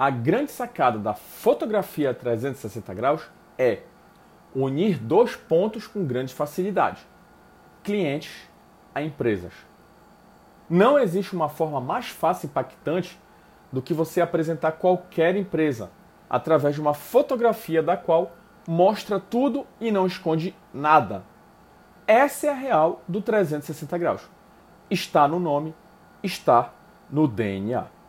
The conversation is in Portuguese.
A grande sacada da fotografia 360 graus é unir dois pontos com grande facilidade: clientes a empresas. Não existe uma forma mais fácil e impactante do que você apresentar qualquer empresa através de uma fotografia da qual mostra tudo e não esconde nada. Essa é a real do 360 graus. Está no nome, está no DNA.